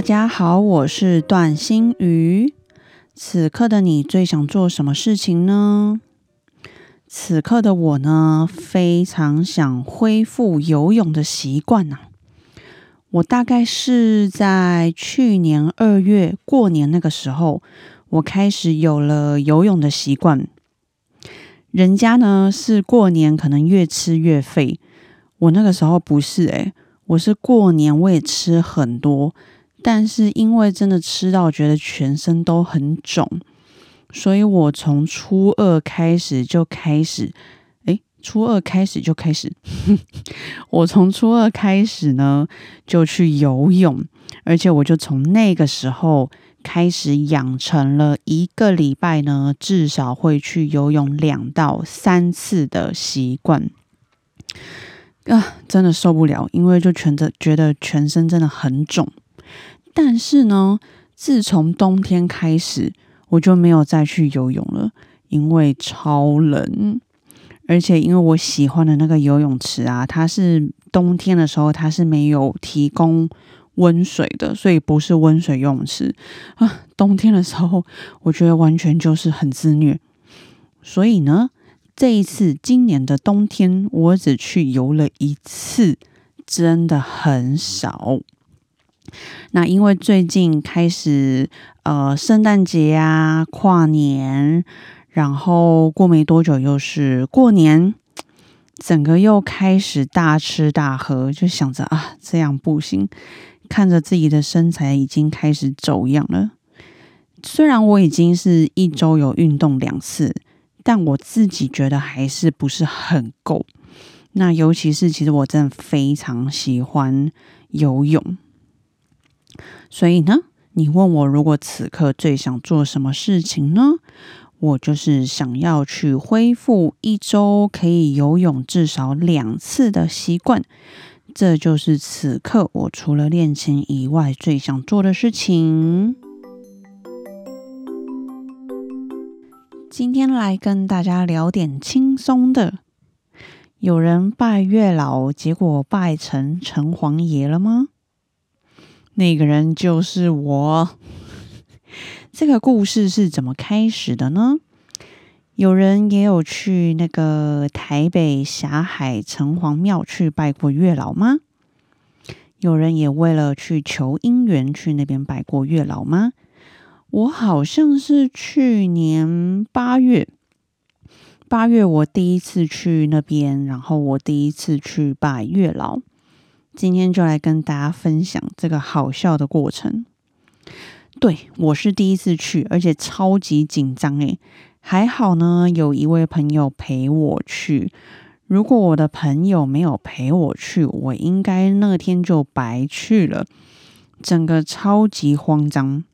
大家好，我是段心瑜。此刻的你最想做什么事情呢？此刻的我呢，非常想恢复游泳的习惯呐。我大概是在去年二月过年那个时候，我开始有了游泳的习惯。人家呢是过年可能越吃越肥，我那个时候不是诶，我是过年我也吃很多。但是因为真的吃到觉得全身都很肿，所以我从初二开始就开始，诶，初二开始就开始，我从初二开始呢就去游泳，而且我就从那个时候开始养成了一个礼拜呢至少会去游泳两到三次的习惯。啊，真的受不了，因为就全的觉得全身真的很肿。但是呢，自从冬天开始，我就没有再去游泳了，因为超冷，而且因为我喜欢的那个游泳池啊，它是冬天的时候它是没有提供温水的，所以不是温水游泳池啊。冬天的时候，我觉得完全就是很自虐。所以呢，这一次今年的冬天，我只去游了一次，真的很少。那因为最近开始，呃，圣诞节啊，跨年，然后过没多久又是过年，整个又开始大吃大喝，就想着啊，这样不行，看着自己的身材已经开始走样了。虽然我已经是一周有运动两次，但我自己觉得还是不是很够。那尤其是，其实我真的非常喜欢游泳。所以呢，你问我如果此刻最想做什么事情呢？我就是想要去恢复一周可以游泳至少两次的习惯。这就是此刻我除了练琴以外最想做的事情。今天来跟大家聊点轻松的。有人拜月老，结果拜成城隍爷了吗？那个人就是我。这个故事是怎么开始的呢？有人也有去那个台北霞海城隍庙去拜过月老吗？有人也为了去求姻缘去那边拜过月老吗？我好像是去年八月，八月我第一次去那边，然后我第一次去拜月老。今天就来跟大家分享这个好笑的过程。对我是第一次去，而且超级紧张诶，还好呢，有一位朋友陪我去。如果我的朋友没有陪我去，我应该那天就白去了。整个超级慌张。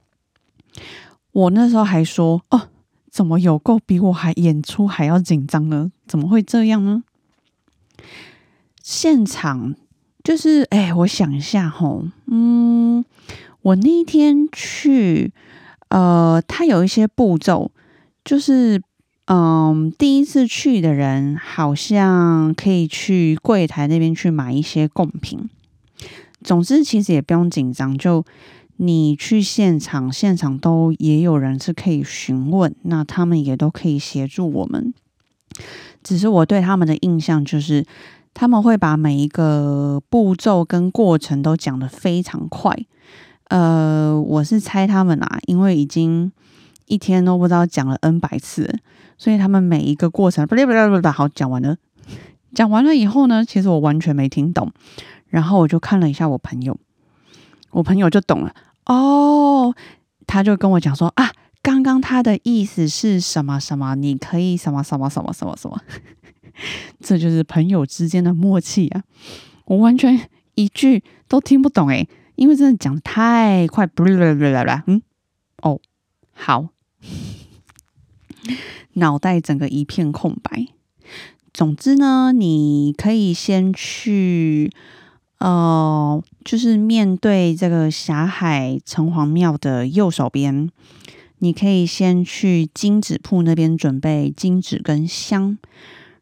我那时候还说：“哦，怎么有够比我还演出还要紧张呢？怎么会这样呢？”现场。就是哎，我想一下吼，嗯，我那天去，呃，他有一些步骤，就是嗯，第一次去的人好像可以去柜台那边去买一些贡品。总之，其实也不用紧张，就你去现场，现场都也有人是可以询问，那他们也都可以协助我们。只是我对他们的印象就是。他们会把每一个步骤跟过程都讲得非常快，呃，我是猜他们啊，因为已经一天都不知道讲了 N 百次，所以他们每一个过程不不不不好讲完了，讲完了以后呢，其实我完全没听懂，然后我就看了一下我朋友，我朋友就懂了。哦，他就跟我讲说啊，刚刚他的意思是什么什么，你可以什么什么什么什么什么。这就是朋友之间的默契啊！我完全一句都听不懂诶，因为真的讲的太快，不啦啦啦啦，嗯，哦，好，脑袋整个一片空白。总之呢，你可以先去，呃，就是面对这个霞海城隍庙的右手边，你可以先去金纸铺那边准备金纸跟香，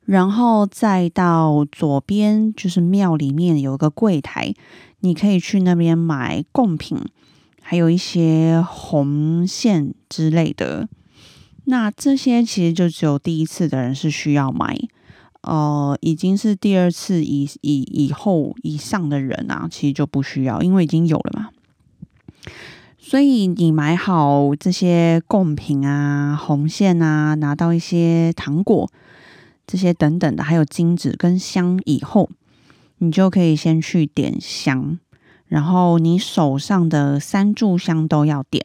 然后再到左边，就是庙里面有一个柜台，你可以去那边买贡品，还有一些红线之类的。那这些其实就只有第一次的人是需要买。呃，已经是第二次以以以后以上的人啊，其实就不需要，因为已经有了嘛。所以你买好这些贡品啊、红线啊，拿到一些糖果这些等等的，还有金纸跟香以后，你就可以先去点香，然后你手上的三炷香都要点，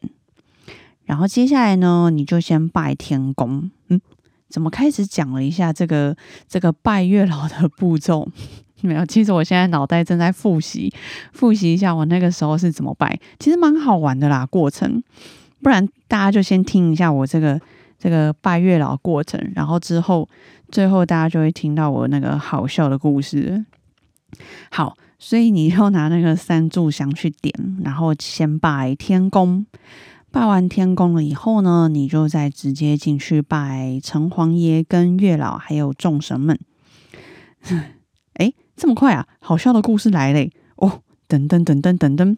然后接下来呢，你就先拜天公，嗯。怎么开始讲了一下这个这个拜月老的步骤？没有，其实我现在脑袋正在复习复习一下我那个时候是怎么拜，其实蛮好玩的啦。过程，不然大家就先听一下我这个这个拜月老过程，然后之后最后大家就会听到我那个好笑的故事。好，所以你要拿那个三炷香去点，然后先拜天公。拜完天公了以后呢，你就再直接进去拜城隍爷、跟月老，还有众神们。哎，这么快啊！好笑的故事来嘞！哦，等等等等等等，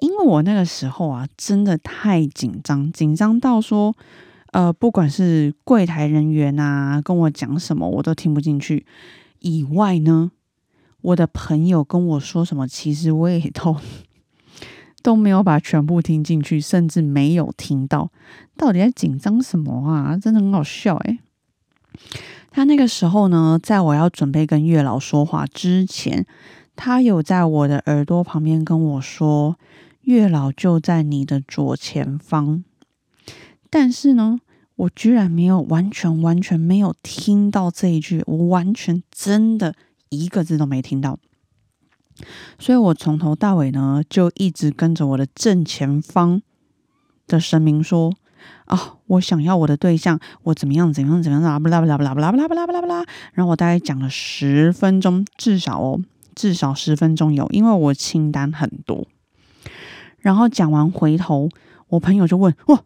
因为我那个时候啊，真的太紧张，紧张到说，呃，不管是柜台人员啊跟我讲什么，我都听不进去。以外呢，我的朋友跟我说什么，其实我也都。都没有把全部听进去，甚至没有听到，到底在紧张什么啊？真的很好笑诶。他那个时候呢，在我要准备跟月老说话之前，他有在我的耳朵旁边跟我说：“月老就在你的左前方。”但是呢，我居然没有完全完全没有听到这一句，我完全真的一个字都没听到。所以我从头到尾呢，就一直跟着我的正前方的神明说：“啊，我想要我的对象，我怎么样怎样怎样啦，不啦不啦不啦不啦不啦不啦不啦不啦。”然后我大概讲了十分钟，至少哦，至少十分钟有，因为我清单很多。然后讲完回头，我朋友就问：“哇，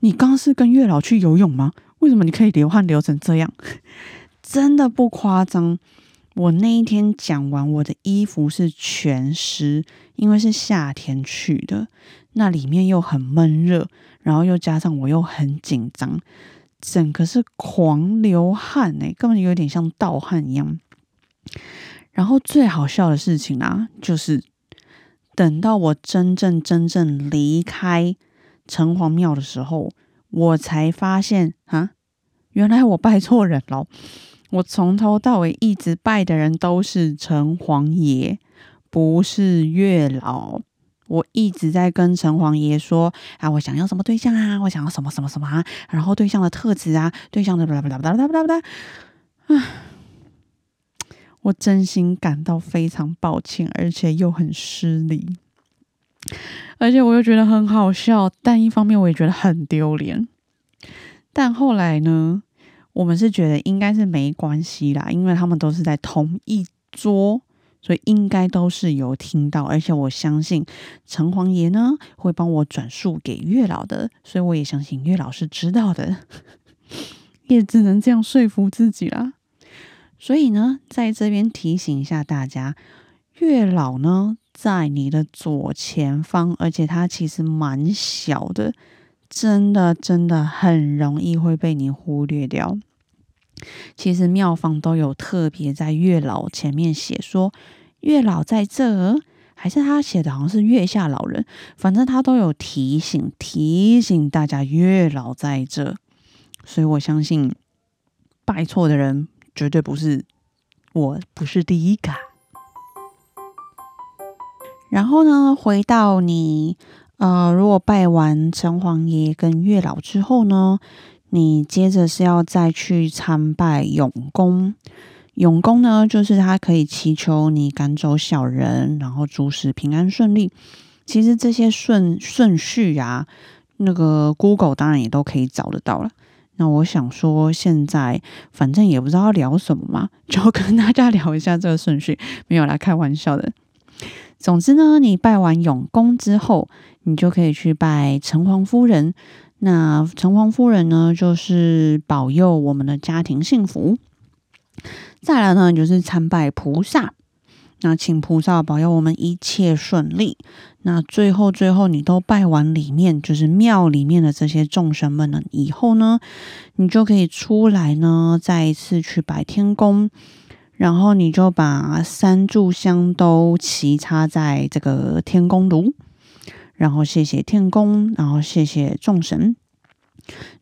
你刚是跟月老去游泳吗？为什么你可以流汗流成这样？真的不夸张。”我那一天讲完，我的衣服是全湿，因为是夏天去的，那里面又很闷热，然后又加上我又很紧张，整个是狂流汗哎，根本有点像盗汗一样。然后最好笑的事情啊，就是等到我真正真正离开城隍庙的时候，我才发现啊，原来我拜错人了。我从头到尾一直拜的人都是城隍爷，不是月老。我一直在跟城隍爷说啊，我想要什么对象啊，我想要什么什么什么啊，然后对象的特质啊，对象的不啦不啦不啦不啦不啦，唉，我真心感到非常抱歉，而且又很失礼，而且我又觉得很好笑，但一方面我也觉得很丢脸。但后来呢？我们是觉得应该是没关系啦，因为他们都是在同一桌，所以应该都是有听到。而且我相信城隍爷呢会帮我转述给月老的，所以我也相信月老是知道的，也只能这样说服自己啦。所以呢，在这边提醒一下大家，月老呢在你的左前方，而且他其实蛮小的。真的真的很容易会被你忽略掉。其实庙方都有特别在月老前面写说月老在这儿，还是他写的好像是月下老人，反正他都有提醒提醒大家月老在这。所以我相信拜错的人绝对不是我，不是第一个。然后呢，回到你。呃，如果拜完城隍爷跟月老之后呢，你接着是要再去参拜永公。永功呢，就是他可以祈求你赶走小人，然后诸事平安顺利。其实这些顺顺序啊，那个 Google 当然也都可以找得到了。那我想说，现在反正也不知道聊什么嘛，就跟大家聊一下这个顺序，没有来开玩笑的。总之呢，你拜完永公之后，你就可以去拜城隍夫人。那城隍夫人呢，就是保佑我们的家庭幸福。再来呢，就是参拜菩萨。那请菩萨保佑我们一切顺利。那最后最后，你都拜完里面就是庙里面的这些众神们了以后呢，你就可以出来呢，再一次去拜天公，然后你就把三炷香都齐插在这个天公炉，然后谢谢天公，然后谢谢众神。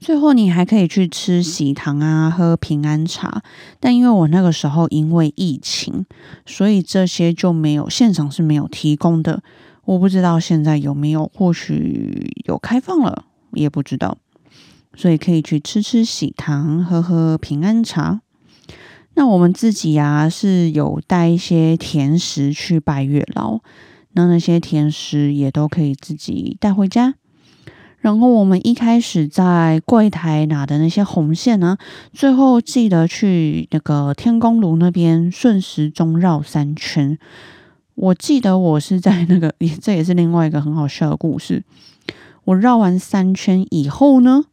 最后，你还可以去吃喜糖啊，喝平安茶。但因为我那个时候因为疫情，所以这些就没有现场是没有提供的。我不知道现在有没有，或许有开放了，也不知道。所以可以去吃吃喜糖，喝喝平安茶。那我们自己呀是有带一些甜食去拜月老，那那些甜食也都可以自己带回家。然后我们一开始在柜台拿的那些红线呢，最后记得去那个天宫炉那边顺时钟绕三圈。我记得我是在那个，这也是另外一个很好笑的故事。我绕完三圈以后呢，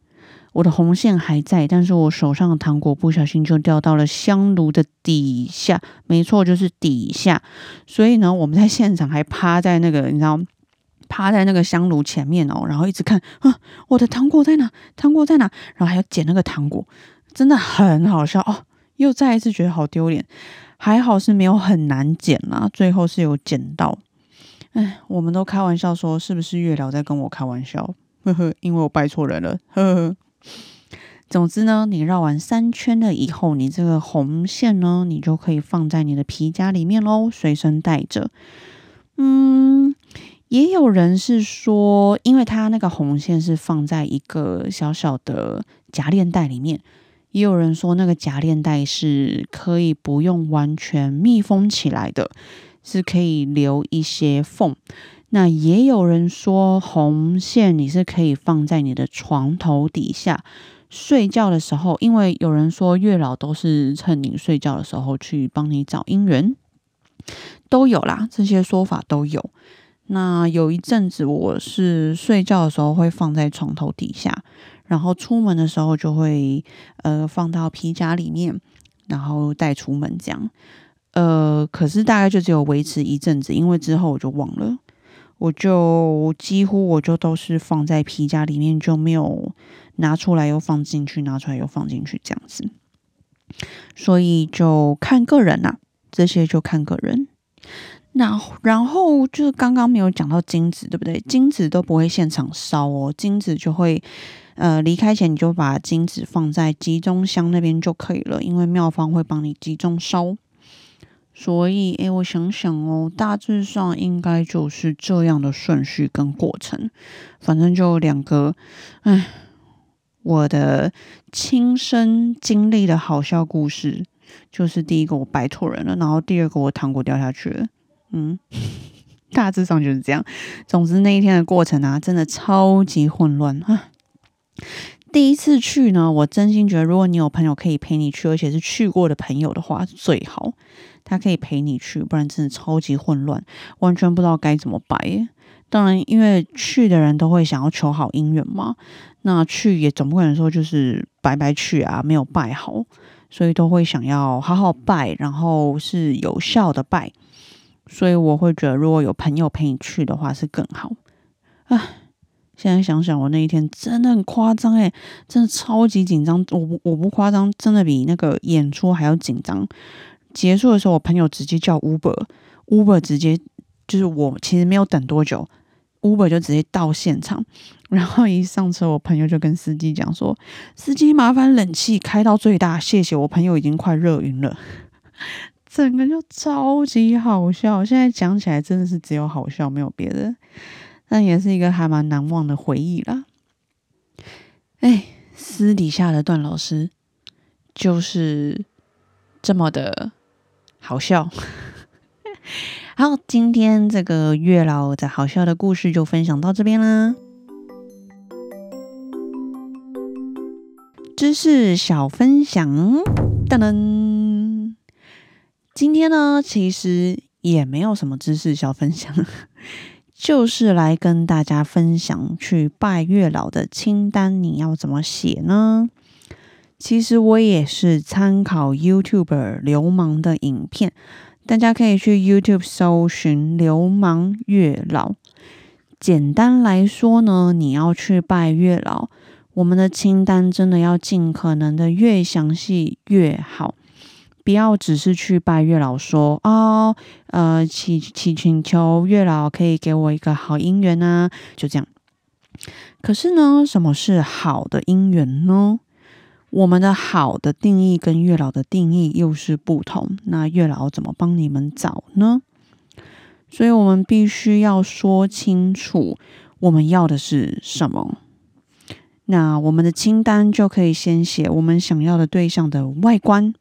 我的红线还在，但是我手上的糖果不小心就掉到了香炉的底下，没错，就是底下。所以呢，我们在现场还趴在那个，你知道。趴在那个香炉前面哦，然后一直看啊，我的糖果在哪？糖果在哪？然后还要捡那个糖果，真的很好笑哦。又再一次觉得好丢脸，还好是没有很难捡啦，最后是有捡到。哎，我们都开玩笑说，是不是月老在跟我开玩笑？呵呵，因为我拜错人了。呵呵。总之呢，你绕完三圈了以后，你这个红线呢，你就可以放在你的皮夹里面喽，随身带着。嗯。也有人是说，因为它那个红线是放在一个小小的夹链袋里面，也有人说那个夹链袋是可以不用完全密封起来的，是可以留一些缝。那也有人说红线你是可以放在你的床头底下睡觉的时候，因为有人说月老都是趁你睡觉的时候去帮你找姻缘，都有啦，这些说法都有。那有一阵子，我是睡觉的时候会放在床头底下，然后出门的时候就会呃放到皮夹里面，然后带出门这样。呃，可是大概就只有维持一阵子，因为之后我就忘了，我就几乎我就都是放在皮夹里面，就没有拿出来又放进去，拿出来又放进去这样子。所以就看个人啦，这些就看个人。那然后就是刚刚没有讲到金子，对不对？金子都不会现场烧哦，金子就会呃离开前你就把金子放在集中箱那边就可以了，因为庙方会帮你集中烧。所以，诶，我想想哦，大致上应该就是这样的顺序跟过程。反正就两个，唉，我的亲身经历的好笑故事，就是第一个我拜错人了，然后第二个我糖果掉下去了。嗯，大致上就是这样。总之那一天的过程啊，真的超级混乱啊！第一次去呢，我真心觉得，如果你有朋友可以陪你去，而且是去过的朋友的话，最好他可以陪你去，不然真的超级混乱，完全不知道该怎么拜。当然，因为去的人都会想要求好姻缘嘛，那去也总不可能说就是白白去啊，没有拜好，所以都会想要好好拜，然后是有效的拜。所以我会觉得，如果有朋友陪你去的话，是更好。唉，现在想想，我那一天真的很夸张诶，真的超级紧张。我我不夸张，真的比那个演出还要紧张。结束的时候，我朋友直接叫 Uber，Uber 直接就是我其实没有等多久，Uber 就直接到现场。然后一上车，我朋友就跟司机讲说：“司机麻烦冷气开到最大，谢谢。”我朋友已经快热晕了。整个就超级好笑，现在讲起来真的是只有好笑，没有别的，但也是一个还蛮难忘的回忆啦。哎，私底下的段老师就是这么的好笑。好，今天这个月老的好笑的故事就分享到这边啦。知识小分享，噔噔。今天呢，其实也没有什么知识小分享，就是来跟大家分享去拜月老的清单，你要怎么写呢？其实我也是参考 YouTube 流氓的影片，大家可以去 YouTube 搜寻“流氓月老”。简单来说呢，你要去拜月老，我们的清单真的要尽可能的越详细越好，不要只是去拜月老说啊，呃，祈祈请求月老可以给我一个好姻缘啊，就这样。可是呢，什么是好的姻缘呢？我们的好的定义跟月老的定义又是不同，那月老怎么帮你们找呢？所以我们必须要说清楚我们要的是什么。那我们的清单就可以先写我们想要的对象的外观，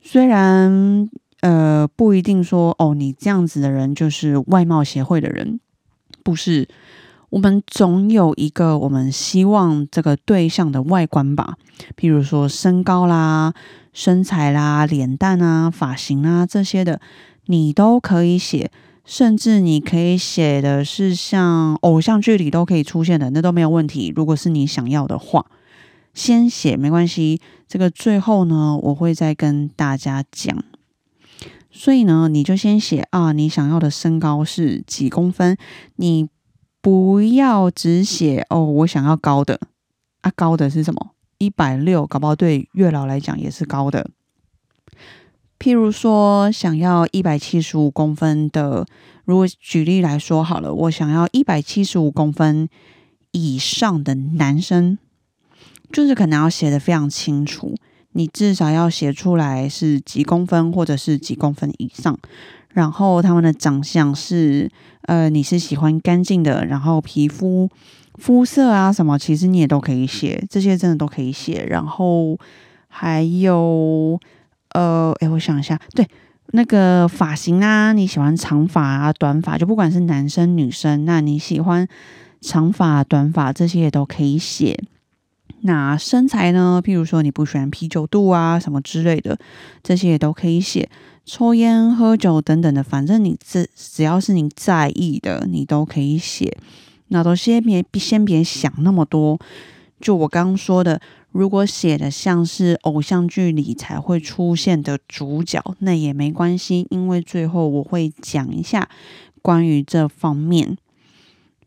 虽然呃不一定说哦，你这样子的人就是外貌协会的人，不是。我们总有一个我们希望这个对象的外观吧，譬如说身高啦、身材啦、脸蛋啊、发型啊这些的，你都可以写。甚至你可以写的是像偶像剧里都可以出现的，那都没有问题。如果是你想要的话，先写没关系。这个最后呢，我会再跟大家讲。所以呢，你就先写啊，你想要的身高是几公分？你。不要只写哦，我想要高的啊，高的是什么？一百六，搞不好对月老来讲也是高的。譬如说，想要一百七十五公分的，如果举例来说好了，我想要一百七十五公分以上的男生，就是可能要写的非常清楚，你至少要写出来是几公分，或者是几公分以上。然后他们的长相是，呃，你是喜欢干净的，然后皮肤肤色啊什么，其实你也都可以写，这些真的都可以写。然后还有，呃，哎，我想一下，对，那个发型啊，你喜欢长发啊、短发，就不管是男生女生，那你喜欢长发、短发这些也都可以写。那身材呢？譬如说你不喜欢啤酒肚啊什么之类的，这些也都可以写。抽烟、喝酒等等的，反正你只只要是你在意的，你都可以写。那都先别先别想那么多。就我刚刚说的，如果写的像是偶像剧里才会出现的主角，那也没关系，因为最后我会讲一下关于这方面。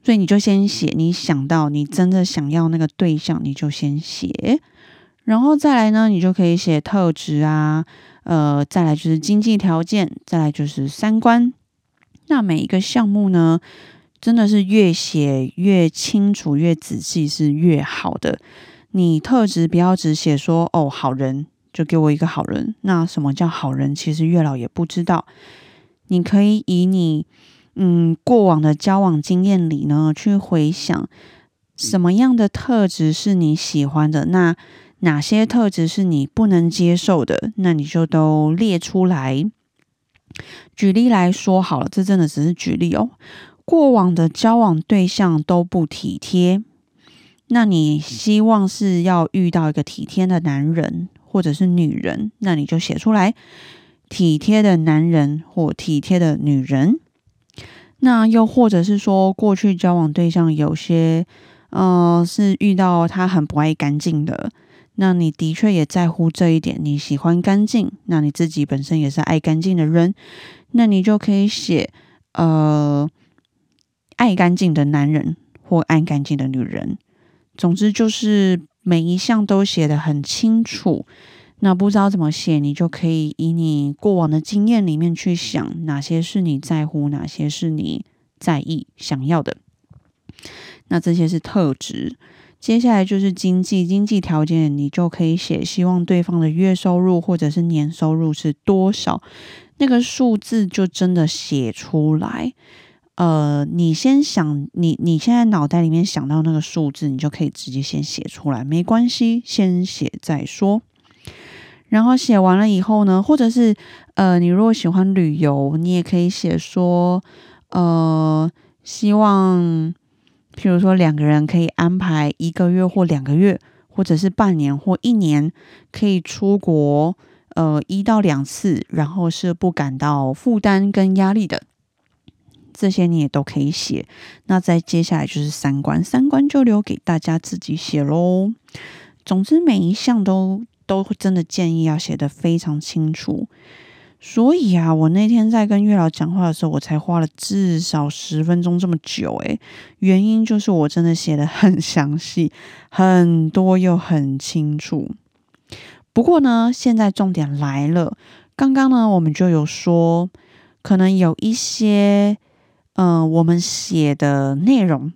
所以你就先写，你想到你真的想要那个对象，你就先写，然后再来呢，你就可以写特质啊，呃，再来就是经济条件，再来就是三观。那每一个项目呢，真的是越写越清楚、越仔细是越好的。你特质不要只写说哦好人，就给我一个好人。那什么叫好人？其实月老也不知道。你可以以你。嗯，过往的交往经验里呢，去回想什么样的特质是你喜欢的，那哪些特质是你不能接受的，那你就都列出来。举例来说好了，这真的只是举例哦。过往的交往对象都不体贴，那你希望是要遇到一个体贴的男人或者是女人，那你就写出来体贴的男人或体贴的女人。那又或者是说，过去交往对象有些，呃，是遇到他很不爱干净的，那你的确也在乎这一点，你喜欢干净，那你自己本身也是爱干净的人，那你就可以写，呃，爱干净的男人或爱干净的女人，总之就是每一项都写的很清楚。那不知道怎么写，你就可以以你过往的经验里面去想，哪些是你在乎，哪些是你在意、想要的。那这些是特质。接下来就是经济经济条件，你就可以写，希望对方的月收入或者是年收入是多少，那个数字就真的写出来。呃，你先想，你你现在脑袋里面想到那个数字，你就可以直接先写出来，没关系，先写再说。然后写完了以后呢，或者是呃，你如果喜欢旅游，你也可以写说，呃，希望，譬如说两个人可以安排一个月或两个月，或者是半年或一年，可以出国，呃，一到两次，然后是不感到负担跟压力的。这些你也都可以写。那再接下来就是三观，三观就留给大家自己写喽。总之，每一项都。都真的建议要写的非常清楚，所以啊，我那天在跟月老讲话的时候，我才花了至少十分钟这么久。诶，原因就是我真的写的很详细，很多又很清楚。不过呢，现在重点来了，刚刚呢，我们就有说，可能有一些，嗯，我们写的内容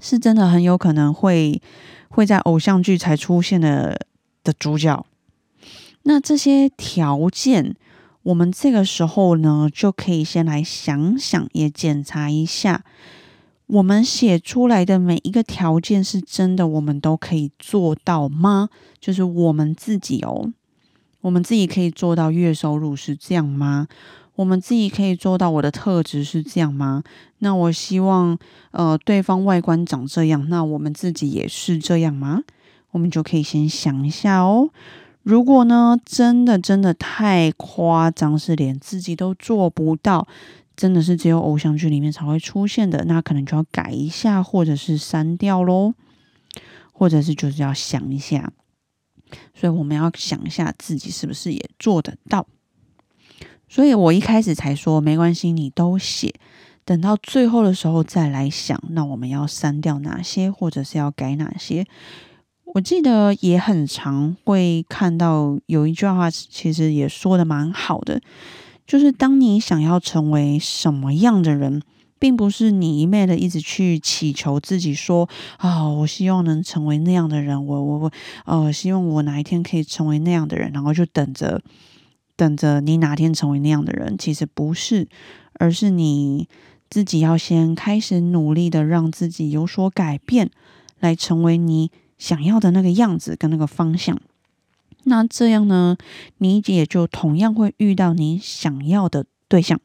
是真的很有可能会会在偶像剧才出现的。的主角，那这些条件，我们这个时候呢，就可以先来想想，也检查一下，我们写出来的每一个条件是真的，我们都可以做到吗？就是我们自己哦，我们自己可以做到月收入是这样吗？我们自己可以做到我的特质是这样吗？那我希望，呃，对方外观长这样，那我们自己也是这样吗？我们就可以先想一下哦。如果呢，真的真的太夸张，是连自己都做不到，真的是只有偶像剧里面才会出现的，那可能就要改一下，或者是删掉喽，或者是就是要想一下。所以我们要想一下自己是不是也做得到。所以我一开始才说没关系，你都写，等到最后的时候再来想，那我们要删掉哪些，或者是要改哪些。我记得也很常会看到有一句话，其实也说的蛮好的，就是当你想要成为什么样的人，并不是你一昧的一直去祈求自己说啊，我希望能成为那样的人，我我我呃，希望我哪一天可以成为那样的人，然后就等着等着你哪天成为那样的人。其实不是，而是你自己要先开始努力的让自己有所改变，来成为你。想要的那个样子跟那个方向，那这样呢，你也就同样会遇到你想要的对象。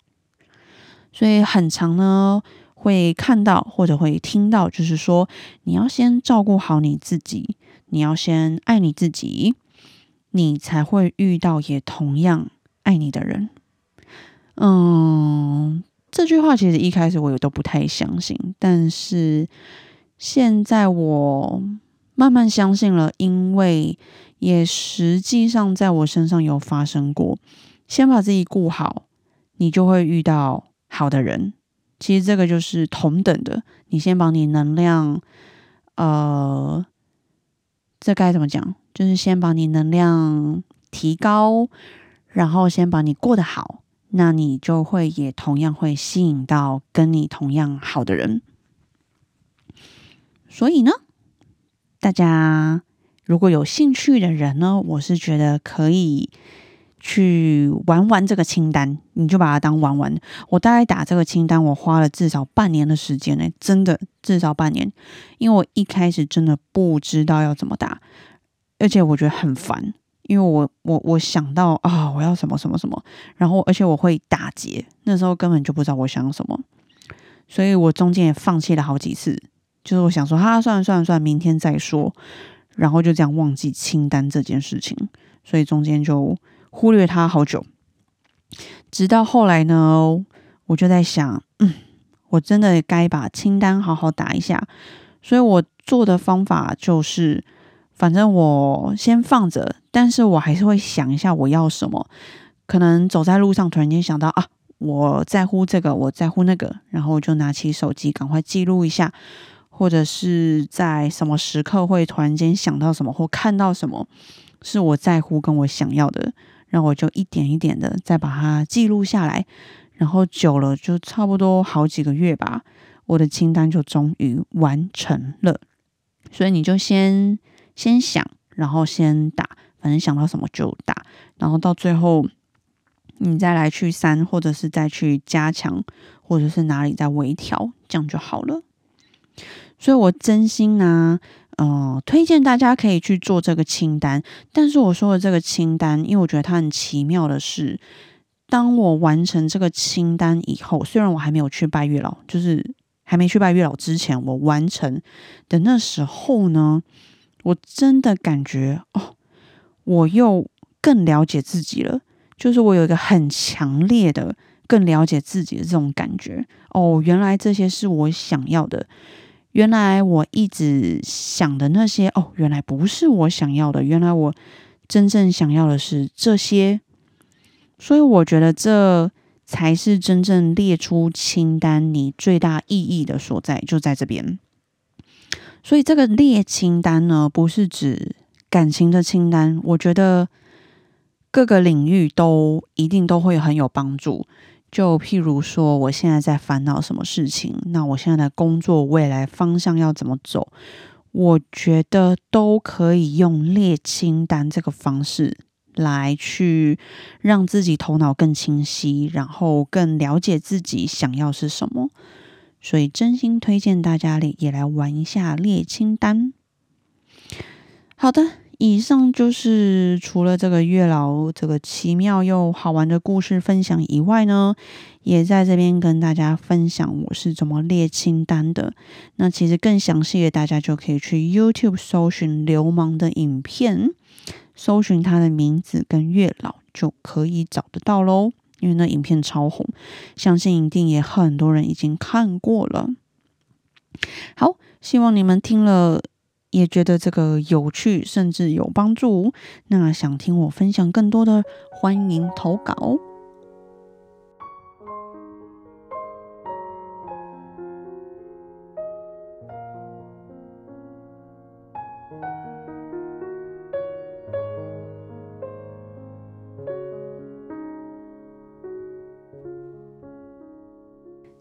所以很长呢，会看到或者会听到，就是说你要先照顾好你自己，你要先爱你自己，你才会遇到也同样爱你的人。嗯，这句话其实一开始我也都不太相信，但是现在我。慢慢相信了，因为也实际上在我身上有发生过。先把自己顾好，你就会遇到好的人。其实这个就是同等的，你先把你能量，呃，这该怎么讲？就是先把你能量提高，然后先把你过得好，那你就会也同样会吸引到跟你同样好的人。所以呢？大家如果有兴趣的人呢，我是觉得可以去玩玩这个清单，你就把它当玩玩。我大概打这个清单，我花了至少半年的时间呢，真的至少半年，因为我一开始真的不知道要怎么打，而且我觉得很烦，因为我我我想到啊，我要什么什么什么，然后而且我会打结，那时候根本就不知道我想要什么，所以我中间也放弃了好几次。就是我想说，哈，算了算了算了，明天再说，然后就这样忘记清单这件事情，所以中间就忽略它好久，直到后来呢，我就在想，嗯，我真的该把清单好好打一下，所以我做的方法就是，反正我先放着，但是我还是会想一下我要什么，可能走在路上突然间想到啊，我在乎这个，我在乎那个，然后就拿起手机赶快记录一下。或者是在什么时刻会突然间想到什么或看到什么是我在乎跟我想要的，那我就一点一点的再把它记录下来，然后久了就差不多好几个月吧，我的清单就终于完成了。所以你就先先想，然后先打，反正想到什么就打，然后到最后你再来去删，或者是再去加强，或者是哪里再微调，这样就好了。所以，我真心啊，嗯，推荐大家可以去做这个清单。但是我说的这个清单，因为我觉得它很奇妙的是，当我完成这个清单以后，虽然我还没有去拜月老，就是还没去拜月老之前，我完成的那时候呢，我真的感觉哦，我又更了解自己了。就是我有一个很强烈的、更了解自己的这种感觉。哦，原来这些是我想要的。原来我一直想的那些，哦，原来不是我想要的。原来我真正想要的是这些，所以我觉得这才是真正列出清单你最大意义的所在，就在这边。所以这个列清单呢，不是指感情的清单，我觉得各个领域都一定都会很有帮助。就譬如说，我现在在烦恼什么事情，那我现在的工作未来方向要怎么走？我觉得都可以用列清单这个方式来去让自己头脑更清晰，然后更了解自己想要是什么。所以，真心推荐大家也也来玩一下列清单。好的。以上就是除了这个月老这个奇妙又好玩的故事分享以外呢，也在这边跟大家分享我是怎么列清单的。那其实更详细的，大家就可以去 YouTube 搜寻流氓的影片，搜寻他的名字跟月老就可以找得到喽。因为那影片超红，相信一定也很多人已经看过了。好，希望你们听了。也觉得这个有趣，甚至有帮助。那想听我分享更多的，欢迎投稿。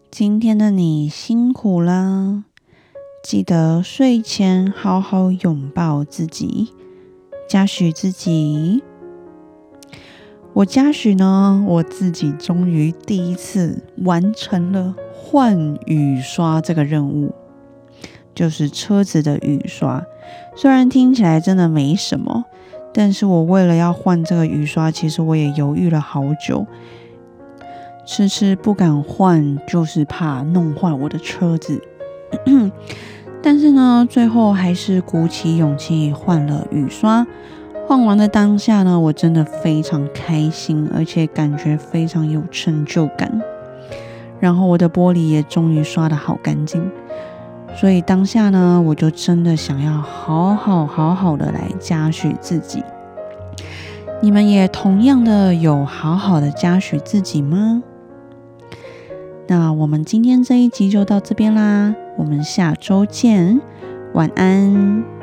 今天的你辛苦了。记得睡前好好拥抱自己，嘉许自己。我嘉许呢，我自己终于第一次完成了换雨刷这个任务，就是车子的雨刷。虽然听起来真的没什么，但是我为了要换这个雨刷，其实我也犹豫了好久，迟迟不敢换，就是怕弄坏我的车子。但是呢，最后还是鼓起勇气换了雨刷。换完的当下呢，我真的非常开心，而且感觉非常有成就感。然后我的玻璃也终于刷的好干净，所以当下呢，我就真的想要好好好好的来嘉许自己。你们也同样的有好好的嘉许自己吗？那我们今天这一集就到这边啦，我们下周见，晚安。